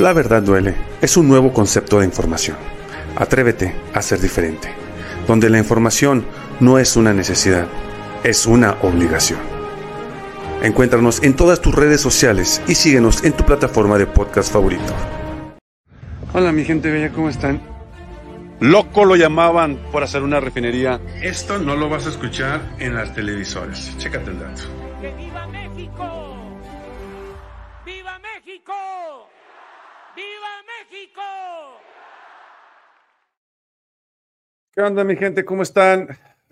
La verdad duele es un nuevo concepto de información. Atrévete a ser diferente, donde la información no es una necesidad, es una obligación. Encuéntranos en todas tus redes sociales y síguenos en tu plataforma de podcast favorito. Hola mi gente bella, ¿cómo están? Loco lo llamaban por hacer una refinería. Esto no lo vas a escuchar en las televisoras. Chécate el dato. ¡Que viva México! ¡Viva México! ¡Viva México! ¿Qué onda mi gente? ¿Cómo están?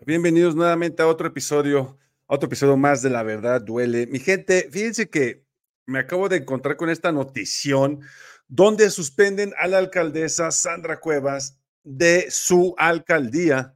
Bienvenidos nuevamente a otro episodio, otro episodio más de La Verdad Duele. Mi gente, fíjense que me acabo de encontrar con esta notición donde suspenden a la alcaldesa Sandra Cuevas de su alcaldía.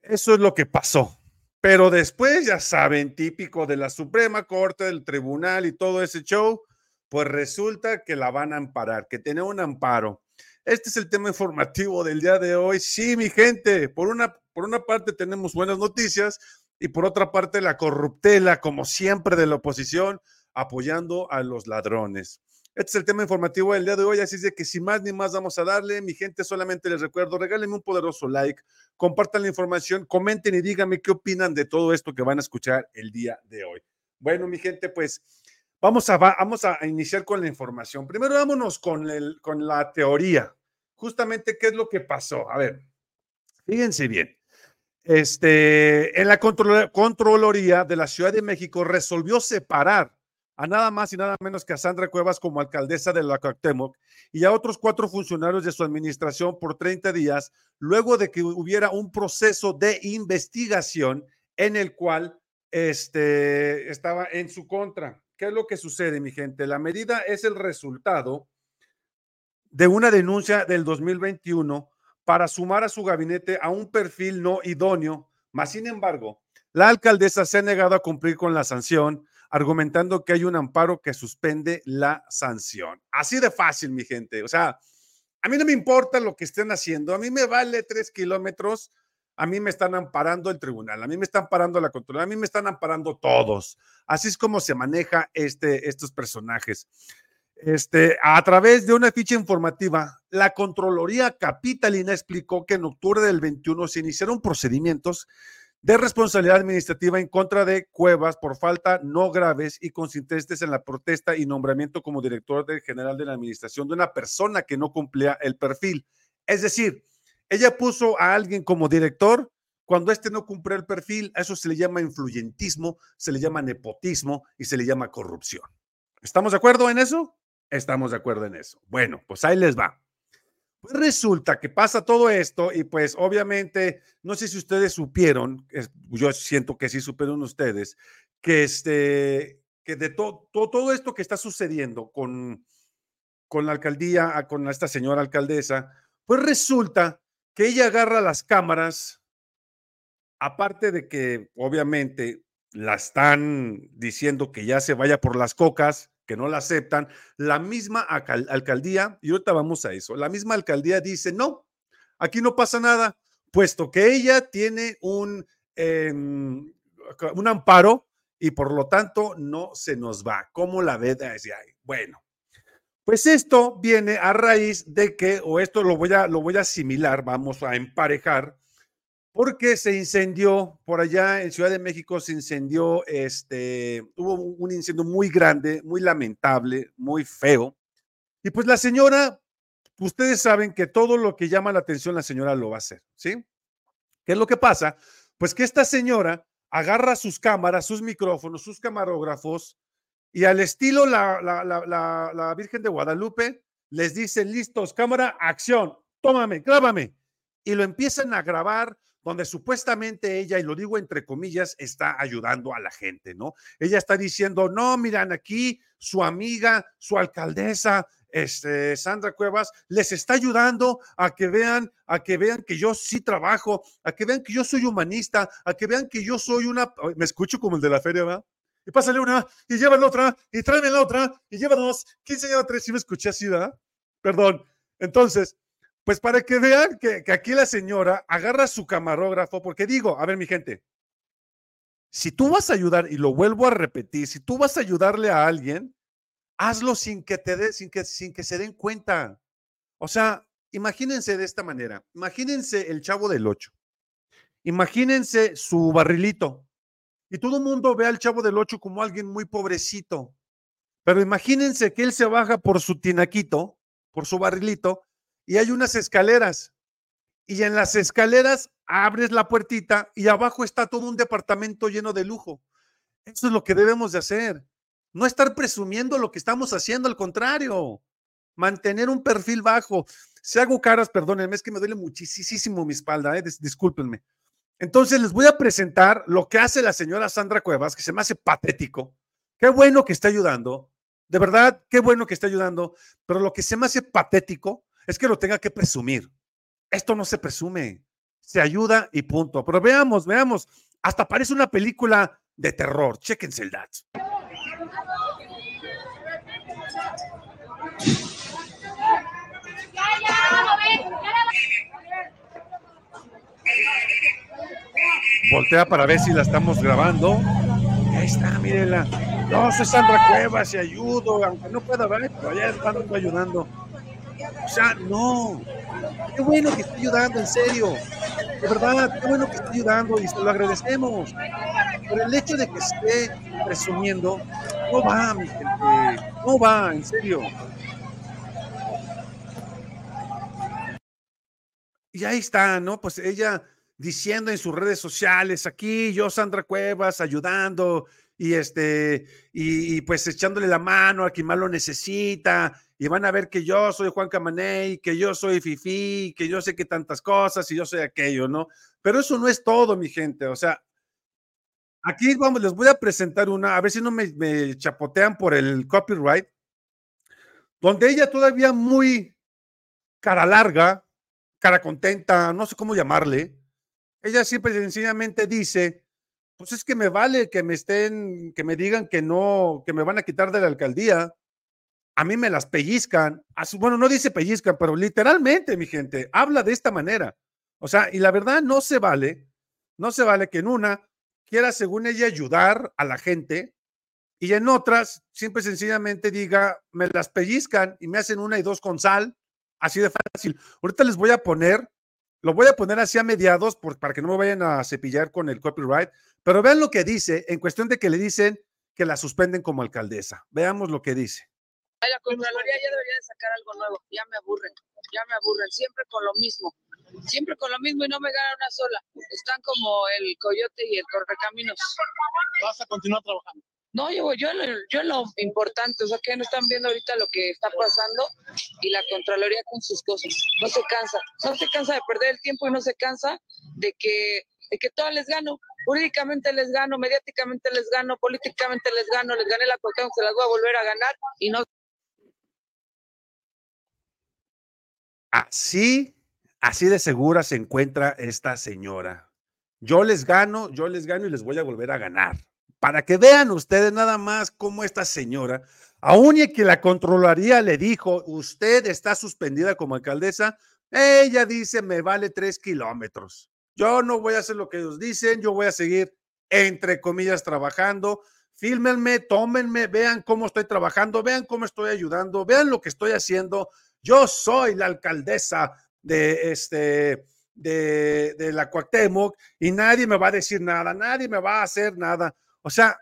Eso es lo que pasó. Pero después, ya saben, típico de la Suprema Corte, del Tribunal y todo ese show, pues resulta que la van a amparar, que tiene un amparo. Este es el tema informativo del día de hoy. Sí, mi gente, por una, por una parte tenemos buenas noticias y por otra parte la corruptela, como siempre, de la oposición, apoyando a los ladrones. Este es el tema informativo del día de hoy, así es que sin más ni más vamos a darle. Mi gente, solamente les recuerdo, regálenme un poderoso like, compartan la información, comenten y díganme qué opinan de todo esto que van a escuchar el día de hoy. Bueno, mi gente, pues Vamos a, vamos a iniciar con la información. Primero vámonos con, el, con la teoría. Justamente, ¿qué es lo que pasó? A ver, fíjense bien. Este, en la Controloría de la Ciudad de México resolvió separar a nada más y nada menos que a Sandra Cuevas como alcaldesa de la Cuauhtémoc y a otros cuatro funcionarios de su administración por 30 días, luego de que hubiera un proceso de investigación en el cual este, estaba en su contra. ¿Qué es lo que sucede, mi gente? La medida es el resultado de una denuncia del 2021 para sumar a su gabinete a un perfil no idóneo, más sin embargo, la alcaldesa se ha negado a cumplir con la sanción, argumentando que hay un amparo que suspende la sanción. Así de fácil, mi gente. O sea, a mí no me importa lo que estén haciendo, a mí me vale tres kilómetros a mí me están amparando el tribunal, a mí me están amparando la control, a mí me están amparando todos. Así es como se maneja este, estos personajes. Este, a través de una ficha informativa, la Contraloría Capitalina explicó que en octubre del 21 se iniciaron procedimientos de responsabilidad administrativa en contra de Cuevas por falta no graves y consistentes en la protesta y nombramiento como director general de la administración de una persona que no cumplía el perfil. Es decir, ella puso a alguien como director cuando este no cumple el perfil, a eso se le llama influyentismo, se le llama nepotismo y se le llama corrupción. ¿Estamos de acuerdo en eso? Estamos de acuerdo en eso. Bueno, pues ahí les va. Pues resulta que pasa todo esto y pues obviamente, no sé si ustedes supieron, yo siento que sí supieron ustedes, que este, que de todo, todo esto que está sucediendo con, con la alcaldía, con esta señora alcaldesa, pues resulta que ella agarra las cámaras, aparte de que obviamente la están diciendo que ya se vaya por las cocas, que no la aceptan, la misma alcaldía, y ahorita vamos a eso, la misma alcaldía dice, no, aquí no pasa nada, puesto que ella tiene un, em, un amparo y por lo tanto no se nos va. ¿Cómo la ve? Bueno, pues esto viene a raíz de que, o esto lo voy a, lo voy a asimilar, vamos a emparejar, porque se incendió por allá en Ciudad de México, se incendió, este, hubo un incendio muy grande, muy lamentable, muy feo. Y pues la señora, ustedes saben que todo lo que llama la atención la señora lo va a hacer, ¿sí? ¿Qué es lo que pasa? Pues que esta señora agarra sus cámaras, sus micrófonos, sus camarógrafos, y al estilo la, la, Virgen de Guadalupe, les dice, listos, cámara, acción, tómame, grábame. Y lo empiezan a grabar donde supuestamente ella, y lo digo entre comillas, está ayudando a la gente, ¿no? Ella está diciendo, no, miran aquí, su amiga, su alcaldesa, este, Sandra Cuevas, les está ayudando a que vean, a que vean que yo sí trabajo, a que vean que yo soy humanista, a que vean que yo soy una, me escucho como el de la feria, ¿verdad? Y pásale una, y lleva la otra, y tráeme la otra, y lleva dos, ¿quién lleva tres? Si me escuché así, ¿verdad? Perdón. Entonces, pues para que vean que, que aquí la señora agarra su camarógrafo, porque digo, a ver, mi gente, si tú vas a ayudar, y lo vuelvo a repetir, si tú vas a ayudarle a alguien, hazlo sin que te dé, sin que, sin que se den cuenta. O sea, imagínense de esta manera. Imagínense el chavo del 8. Imagínense su barrilito. Y todo el mundo ve al chavo del 8 como alguien muy pobrecito. Pero imagínense que él se baja por su tinaquito, por su barrilito, y hay unas escaleras. Y en las escaleras abres la puertita y abajo está todo un departamento lleno de lujo. Eso es lo que debemos de hacer. No estar presumiendo lo que estamos haciendo, al contrario, mantener un perfil bajo. Si hago caras, perdónenme, es que me duele muchísimo mi espalda, eh, discúlpenme. Entonces les voy a presentar lo que hace la señora Sandra Cuevas, que se me hace patético. Qué bueno que está ayudando, de verdad, qué bueno que está ayudando, pero lo que se me hace patético es que lo tenga que presumir. Esto no se presume, se ayuda y punto. Pero veamos, veamos, hasta parece una película de terror. Chéquense el dato. Voltea para ver si la estamos grabando. Ahí está, mírenla. No, soy Sandra Cuevas y ayudo, aunque no pueda ver, pero allá están ayudando. O sea, no. Qué bueno que está ayudando, en serio. De verdad, qué bueno que está ayudando y se lo agradecemos. Pero el hecho de que esté presumiendo, no va, mi gente. No va, en serio. Y ahí está, ¿no? Pues ella diciendo en sus redes sociales, aquí yo, Sandra Cuevas, ayudando y este, y, pues echándole la mano a quien más lo necesita, y van a ver que yo soy Juan Camaney, que yo soy Fifi, que yo sé que tantas cosas y yo soy aquello, ¿no? Pero eso no es todo, mi gente, o sea, aquí vamos, les voy a presentar una, a ver si no me, me chapotean por el copyright, donde ella todavía muy cara larga, cara contenta, no sé cómo llamarle, ella siempre sencillamente dice, pues es que me vale que me estén, que me digan que no, que me van a quitar de la alcaldía. A mí me las pellizcan. Bueno, no dice pellizcan, pero literalmente, mi gente, habla de esta manera. O sea, y la verdad no se vale, no se vale que en una quiera, según ella, ayudar a la gente y en otras, siempre sencillamente diga, me las pellizcan y me hacen una y dos con sal, así de fácil. Ahorita les voy a poner lo voy a poner así a mediados para que no me vayan a cepillar con el copyright, pero vean lo que dice en cuestión de que le dicen que la suspenden como alcaldesa. Veamos lo que dice. La Contraloría ya debería de sacar algo nuevo, ya me aburren, ya me aburren, siempre con lo mismo, siempre con lo mismo y no me gana una sola. Están como el coyote y el correcaminos. ¿Vas a continuar trabajando? No, yo, yo, yo lo importante, o sea, que no están viendo ahorita lo que está pasando y la Contraloría con sus cosas. No se cansa, no se cansa de perder el tiempo y no se cansa de que, de que todo les gano. Jurídicamente les gano, mediáticamente les gano, políticamente les gano, les gané la cuestión, se las voy a volver a ganar y no. Así, así de segura se encuentra esta señora. Yo les gano, yo les gano y les voy a volver a ganar para que vean ustedes nada más cómo esta señora, aún y que la controlaría le dijo, usted está suspendida como alcaldesa, ella dice, me vale tres kilómetros. Yo no voy a hacer lo que ellos dicen, yo voy a seguir, entre comillas, trabajando. Fílmenme, tómenme, vean cómo estoy trabajando, vean cómo estoy ayudando, vean lo que estoy haciendo. Yo soy la alcaldesa de este, de, de la Cuauhtémoc y nadie me va a decir nada, nadie me va a hacer nada. O sea,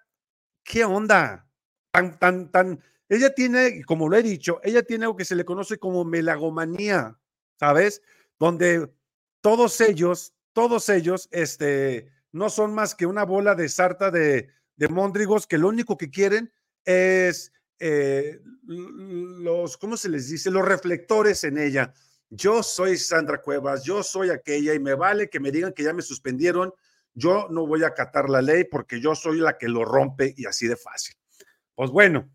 ¿qué onda? Tan, tan, tan. Ella tiene, como lo he dicho, ella tiene algo que se le conoce como melagomanía, ¿sabes? Donde todos ellos, todos ellos, este, no son más que una bola de sarta de, de móndrigos que lo único que quieren es eh, los, ¿cómo se les dice? Los reflectores en ella. Yo soy Sandra Cuevas, yo soy aquella y me vale que me digan que ya me suspendieron yo no voy a acatar la ley porque yo soy la que lo rompe y así de fácil. Pues bueno,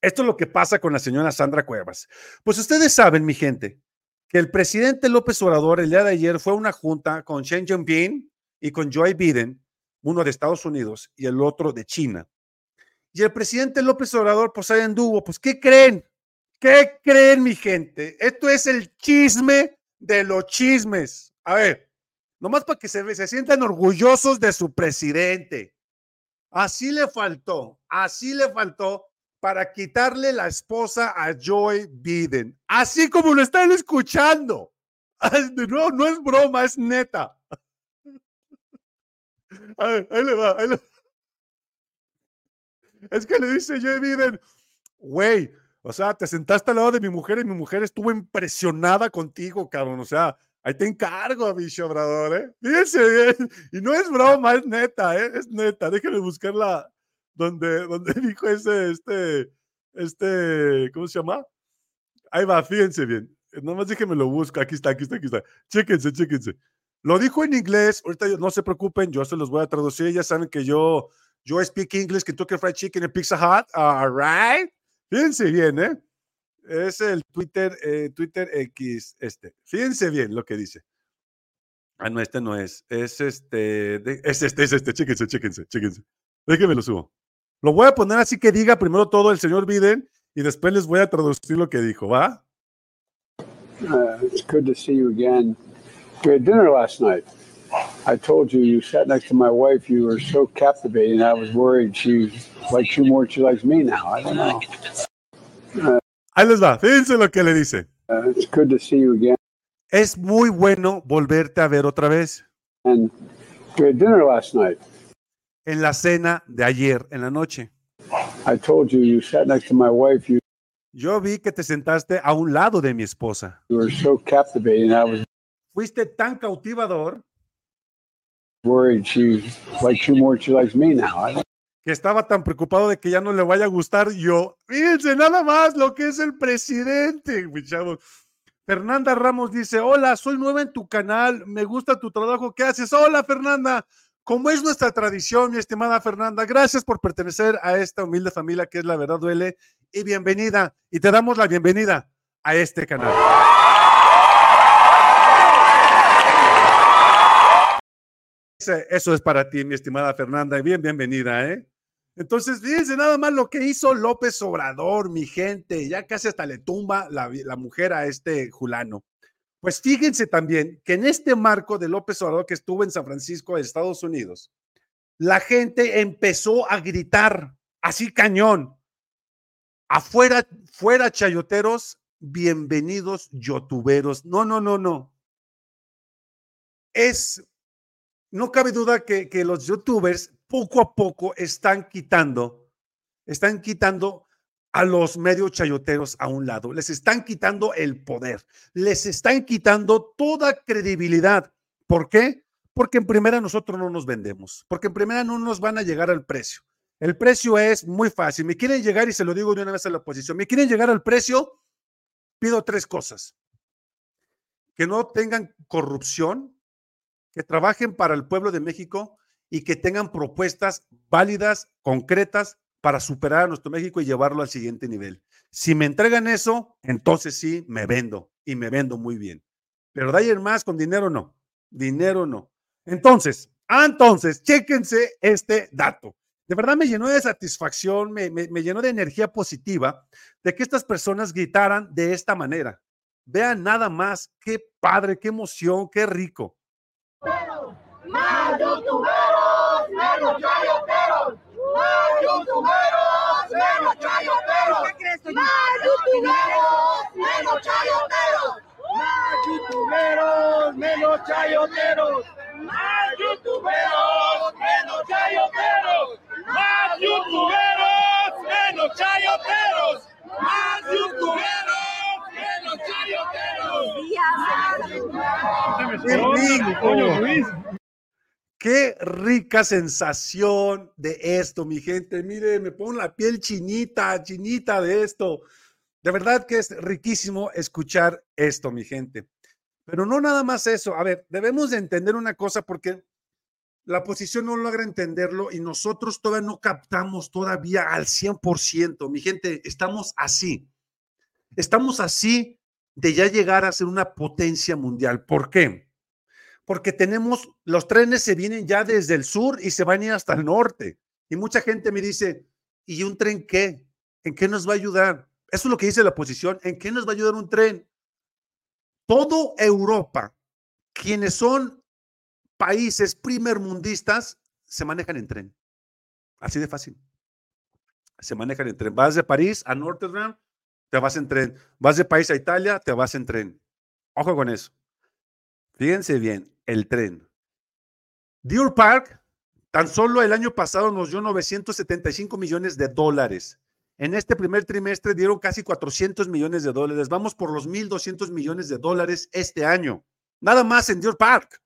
esto es lo que pasa con la señora Sandra Cuevas. Pues ustedes saben, mi gente, que el presidente López Obrador el día de ayer fue a una junta con Xi Jinping y con Joe Biden, uno de Estados Unidos y el otro de China. Y el presidente López Obrador, pues ahí anduvo, pues ¿qué creen? ¿Qué creen, mi gente? Esto es el chisme de los chismes. A ver, nomás para que se, se sientan orgullosos de su presidente. Así le faltó, así le faltó para quitarle la esposa a Joy Biden. Así como lo están escuchando. No, no es broma, es neta. Ahí, le va, ahí le va. Es que le dice Joy Biden, güey, o sea, te sentaste al lado de mi mujer y mi mujer estuvo impresionada contigo, cabrón. O sea, ahí te encargo, bicho Obrador, ¿eh? Fíjense bien. Y no es broma, es neta, ¿eh? Es neta. Déjenme buscarla donde, donde dijo ese, este, este, ¿cómo se llama? Ahí va, fíjense bien. Nomás déjenme lo busco. Aquí está, aquí está, aquí está. Chéquense, chéquense. Lo dijo en inglés. Ahorita no se preocupen, yo se los voy a traducir. Ya saben que yo, yo speak English, Kentucky Fried Chicken en Pizza Hut. All right. Fíjense bien, ¿eh? Es el Twitter, eh, Twitter X, este. Fíjense bien lo que dice. Ah, no, este no es. Es este, es este, es este. Chéquense, chéquense, chéquense. Déjenme lo subo. Lo voy a poner así que diga primero todo el señor Biden y después les voy a traducir lo que dijo, ¿va? Uh, it's good to see you again. We had dinner last night. I told you you sat next to my wife. You were so captivating. I was worried she likes you more. She likes me now. I don't know. Ahí les va. Fíjense lo que le dice. Uh, it's good to see you again. Es muy bueno volverte a ver otra vez. And we had dinner last night. En la cena de ayer en la noche. I told you you sat next to my wife. You Yo vi que te sentaste a un lado de mi esposa. you were so captivating. I was Fuiste tan cautivador worried she likes you more. She likes me now. I que estaba tan preocupado de que ya no le vaya a gustar yo. Fíjense nada más lo que es el presidente. Fernanda Ramos dice, hola, soy nueva en tu canal, me gusta tu trabajo, ¿qué haces? Hola, Fernanda. Como es nuestra tradición, mi estimada Fernanda, gracias por pertenecer a esta humilde familia que es La Verdad Duele y bienvenida. Y te damos la bienvenida a este canal. Eso es para ti, mi estimada Fernanda, bien, bienvenida, ¿eh? Entonces, fíjense nada más lo que hizo López Obrador, mi gente, ya casi hasta le tumba la, mujer a este Julano. Pues fíjense también que en este marco de López Obrador que estuvo en San Francisco, Estados Unidos, la gente empezó a gritar así cañón. Afuera, fuera chayoteros, bienvenidos yotuberos. No, no, no, no. Es, no cabe duda que los youtubers poco a poco están quitando, están quitando a los medio chayoteros a un lado, les están quitando el poder, les están quitando toda credibilidad. ¿Por qué? Porque en primera nosotros no nos vendemos, porque en primera no nos van a llegar al precio. El precio es muy fácil. Me quieren llegar, y se lo digo de una vez a la oposición, me quieren llegar al precio, pido tres cosas. Que no tengan corrupción, que trabajen para el pueblo de México y que tengan propuestas válidas, concretas, para superar a nuestro México y llevarlo al siguiente nivel. Si me entregan eso, entonces sí, me vendo y me vendo muy bien. Pero de más, con dinero no. Dinero no. Entonces, ah, entonces, chéquense este dato. De verdad me llenó de satisfacción, me, me- me llenó de energía positiva de que estas personas gritaran de esta manera. Vean nada más, qué padre, qué emoción, qué rico. ¡Más youtuberos! ¡Menos chayoteros! ¡Más youtuberos! ¡Menos chayoteros! ¿Qué crees? ¡Más youtuberos! ¡Menos chayoteros! ¡Más youtuberos! ¡Menos chayoteros! ¡Más youtuberos! ¡Menos chayoteros! ¡Más youtuberos! ¡Menos chayoteros! ¡Más youtuberos! ¡Menos chayoteros! ¡Qué rico! Qué rica sensación de esto, mi gente. Mire, me pongo la piel chinita, chinita de esto. De verdad que es riquísimo escuchar esto, mi gente. Pero no nada más eso. A ver, debemos de entender una cosa porque la oposición no logra entenderlo y nosotros todavía no captamos todavía al 100%. Mi gente, estamos así. Estamos así de ya llegar a ser una potencia mundial. ¿Por qué? Porque tenemos, los trenes se vienen ya desde el sur y se van a ir hasta el norte. Y mucha gente me dice, ¿y un tren qué? ¿En qué nos va a ayudar? Eso es lo que dice la oposición. ¿En qué nos va a ayudar un tren? Todo Europa, quienes son países primermundistas, se manejan en tren. Así de fácil. se manejan en tren. Vas de París a Rotterdam, te vas en tren. Vas de París a Italia, te vas en tren. Ojo con eso. Fíjense bien, el tren. Deer Park, tan solo el año pasado nos dio 975 millones de dólares. En este primer trimestre dieron casi 400 millones de dólares. Vamos por los 1.200 millones de dólares este año. Nada más en Deer Park.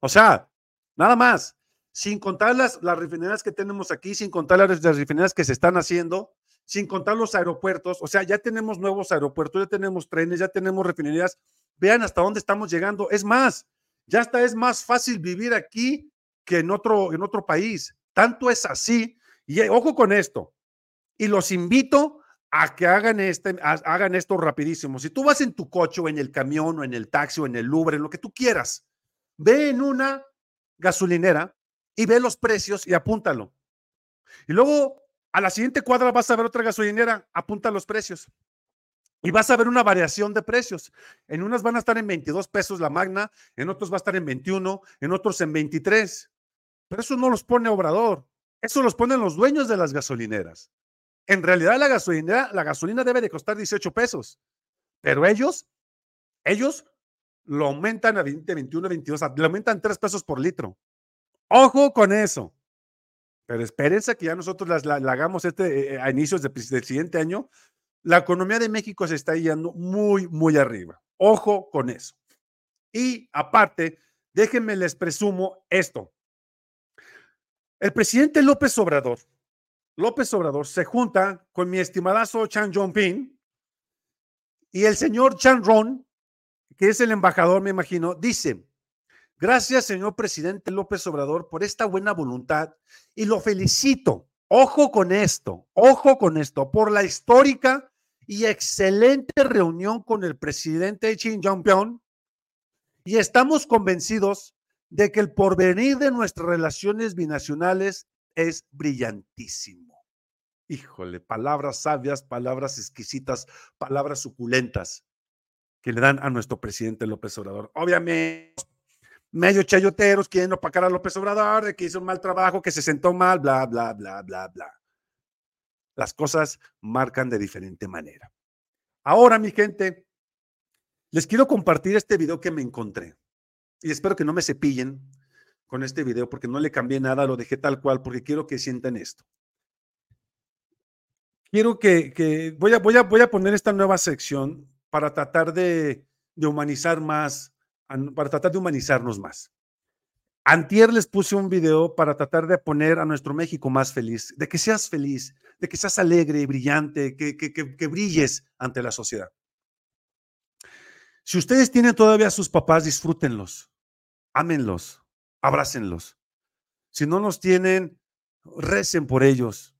O sea, nada más. Sin contar las, las refinerías que tenemos aquí, sin contar las, las refinerías que se están haciendo, sin contar los aeropuertos. O sea, ya tenemos nuevos aeropuertos, ya tenemos trenes, ya tenemos refinerías. Vean hasta dónde estamos llegando. Es más, ya hasta es más fácil vivir aquí que en otro, en otro país. Tanto es así. Y eh, ojo con esto. Y los invito a que hagan, este, hagan esto rapidísimo. Si tú vas en tu coche o en el camión o en el taxi o en el Uber, en lo que tú quieras, ve en una gasolinera y ve los precios y apúntalo. Y luego a la siguiente cuadra vas a ver otra gasolinera, apunta los precios. Y vas a ver una variación de precios. En unas van a estar en 22 pesos la magna, en otros va a estar en 21, en otros en 23. Pero eso no los pone Obrador, eso los ponen los dueños de las gasolineras. En realidad la gasolina, la gasolina debe de costar 18 pesos, pero ellos, ellos lo aumentan a 20, 21, 22, le aumentan 3 pesos por litro. Ojo con eso. Pero espérense que ya nosotros la, hagamos este, eh, a inicios del siguiente año. La economía de México se está yendo muy, muy arriba. Ojo con eso. Y aparte, déjenme les presumo esto. El presidente López Obrador López Obrador se junta con mi estimadazo Chan Jong-ping y el señor Chan Ron, que es el embajador, me imagino, dice, gracias señor presidente López Obrador por esta buena voluntad y lo felicito. Ojo con esto, ojo con esto, por la histórica y excelente reunión con el presidente Xi Jinping y estamos convencidos de que el porvenir de nuestras relaciones binacionales es brillantísimo. Híjole, palabras sabias, palabras exquisitas, palabras suculentas que le dan a nuestro presidente López Obrador. Obviamente, medio chayoteros quieren opacar a López Obrador de que hizo un mal trabajo, que se sentó mal, bla, bla, bla, bla, bla. Las cosas marcan de diferente manera. Ahora, mi gente, les quiero compartir este video que me encontré y espero que no me cepillen con este video porque no le cambié nada, lo dejé tal cual porque quiero que sientan esto. Quiero que, voy, a, voy, a, voy a poner esta nueva sección para tratar de, de humanizar más, para tratar de humanizarnos más. Antier les puse un video para tratar de poner a nuestro México más feliz, de que seas feliz, de que seas alegre y brillante, que, que, que, que brilles ante la sociedad. Si ustedes tienen todavía a sus papás, disfrútenlos, ámenlos, abrácenlos. Si no los tienen, recen por ellos.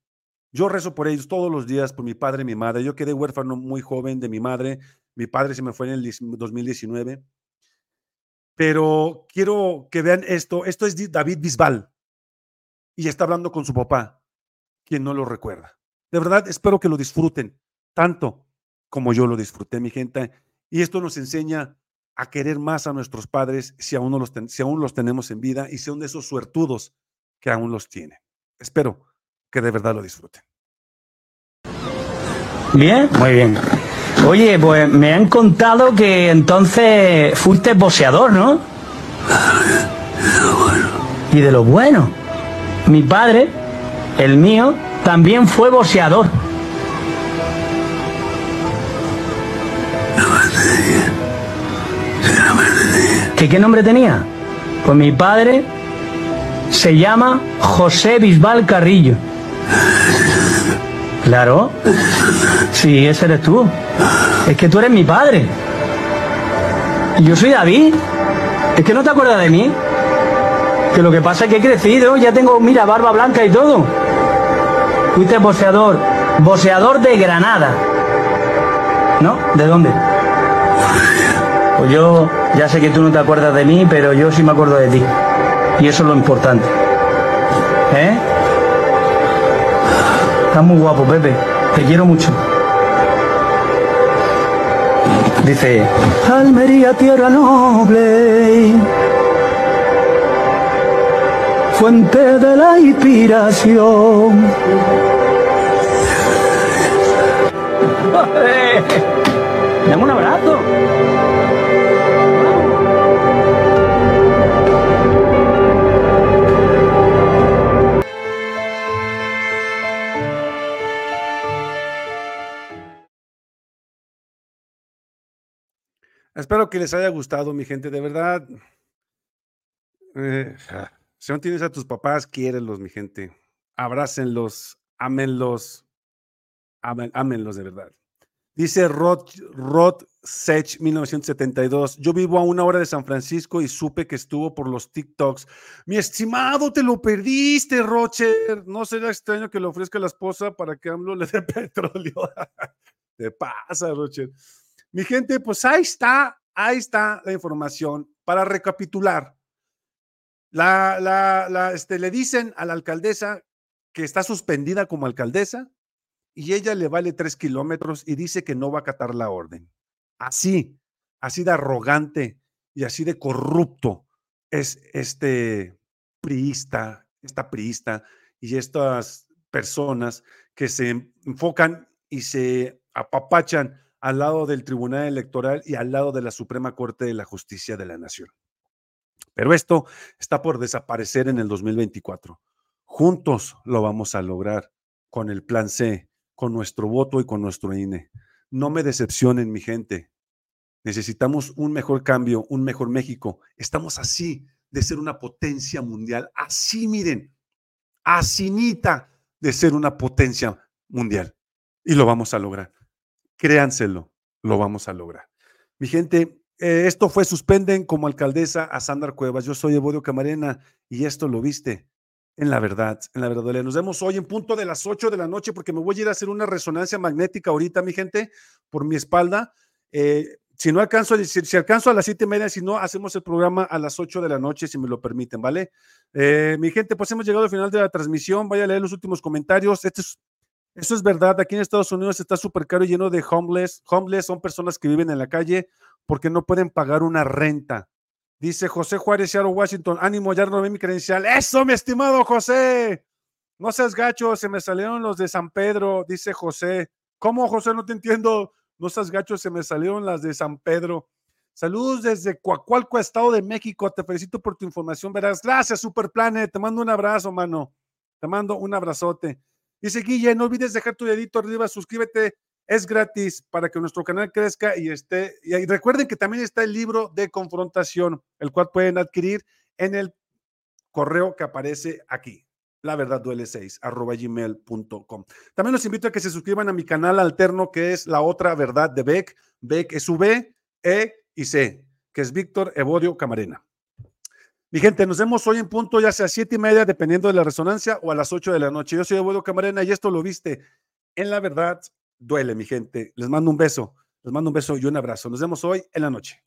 Yo rezo por ellos todos los días, por mi padre y mi madre. Yo quedé huérfano muy joven de mi madre. Mi padre se me fue en el 2019. Pero quiero que vean esto. Esto es David Bisbal. Y está hablando con su papá, quien no lo recuerda. De verdad, espero que lo disfruten tanto como yo lo disfruté, mi gente. Y esto nos enseña a querer más a nuestros padres si aún, los si aún los tenemos en vida y son de esos suertudos que aún los tienen. Espero que de verdad lo disfruten. Bien, muy bien. Oye, pues me han contado que entonces fuiste boxeador, ¿no? Y de lo bueno. Mi padre, el mío, también fue boxeador. ¿Qué, ¿Qué nombre tenía? Pues mi padre se llama José Bisbal Carrillo. Claro. Sí, ese eres tú. Es que tú eres mi padre. Y yo soy David. Es que no te acuerdas de mí. Que lo que pasa es que he crecido, ya tengo, mira, barba blanca y todo. Fuiste boxeador. Boxeador de Granada. ¿No? ¿De dónde? Pues yo ya sé que tú no te acuerdas de mí, pero yo sí me acuerdo de ti. Y eso es lo importante. ¿Eh? Estás muy guapo, Pepe. Te quiero mucho. Dice, Almería, tierra noble, fuente de la inspiración. Dame un abrazo. Espero que les haya gustado, mi gente, de verdad. Eh, si no tienes a tus papás, quiérelos, mi gente. Abrácenlos, ámenlos, ámen- ámenlos de verdad. Dice Rod, Rod Sech, 1972. Yo vivo a una hora de San Francisco y supe que estuvo por los TikToks. Mi estimado, te lo perdiste, Rocher. No será extraño que le ofrezca a la esposa para que AMLO le dé petróleo. te pasa, Rocher. Mi gente, pues ahí está, ahí está la información. Para recapitular, la, la, la, este, le dicen a la alcaldesa que está suspendida como alcaldesa y ella le vale tres kilómetros y dice que no va a acatar la orden. Así, así de arrogante y así de corrupto es este priista, esta priista y estas personas que se enfocan y se apapachan al lado del Tribunal Electoral y al lado de la Suprema Corte de la Justicia de la Nación. Pero esto está por desaparecer en el 2024. Juntos lo vamos a lograr con el plan C, con nuestro voto y con nuestro INE. No me decepcionen, mi gente. Necesitamos un mejor cambio, un mejor México. Estamos así de ser una potencia mundial. Así, miren, asinita de ser una potencia mundial. Y lo vamos a lograr. Créanselo, lo vamos a lograr. Mi gente, eh, esto fue Suspenden como alcaldesa a Sandra Cuevas. Yo soy Evodio Camarena y esto lo viste en la verdad, en la verdad. Nos vemos hoy en punto de las 8 de la noche porque me voy a ir a hacer una resonancia magnética ahorita, mi gente, por mi espalda. Eh, si no alcanzo, si, si, alcanzo a las siete y media, si no, hacemos el programa a las 8 de la noche, si me lo permiten, ¿vale? Eh, mi gente, pues hemos llegado al final de la transmisión. Vaya a leer los últimos comentarios. Este es, eso es verdad. Aquí en Estados Unidos está súper caro y lleno de homeless. Homeless son personas que viven en la calle porque no pueden pagar una renta. Dice José Juárez, Seattle, Washington. Ánimo, ya no ve mi credencial. Eso, mi estimado José. No seas gacho, se me salieron los de San Pedro, dice José. ¿Cómo, José? No te entiendo. No seas gacho, se me salieron las de San Pedro. Saludos desde Coacualco, Estado de México. Te felicito por tu información, verás. Gracias, Superplanet. Te mando un abrazo, mano. Te mando un abrazote. Dice Guille, no olvides dejar tu dedito arriba, suscríbete, es gratis para que nuestro canal crezca y esté. Y recuerden que también está el libro de confrontación, el cual pueden adquirir en el correo que aparece aquí. La verdad duele 6 arroba. También los invito a que se suscriban a mi canal alterno que es la otra verdad de Beck. Beck es V, E y C, que es Víctor Evodio Camarena. Mi gente, nos vemos hoy en punto, ya sea a siete y media, dependiendo de la resonancia, o a las 8 de la noche. Yo soy Evodio Camarena y esto lo viste. En la verdad, duele, mi gente. Les mando un beso, les mando un beso y un abrazo. Nos vemos hoy en la noche.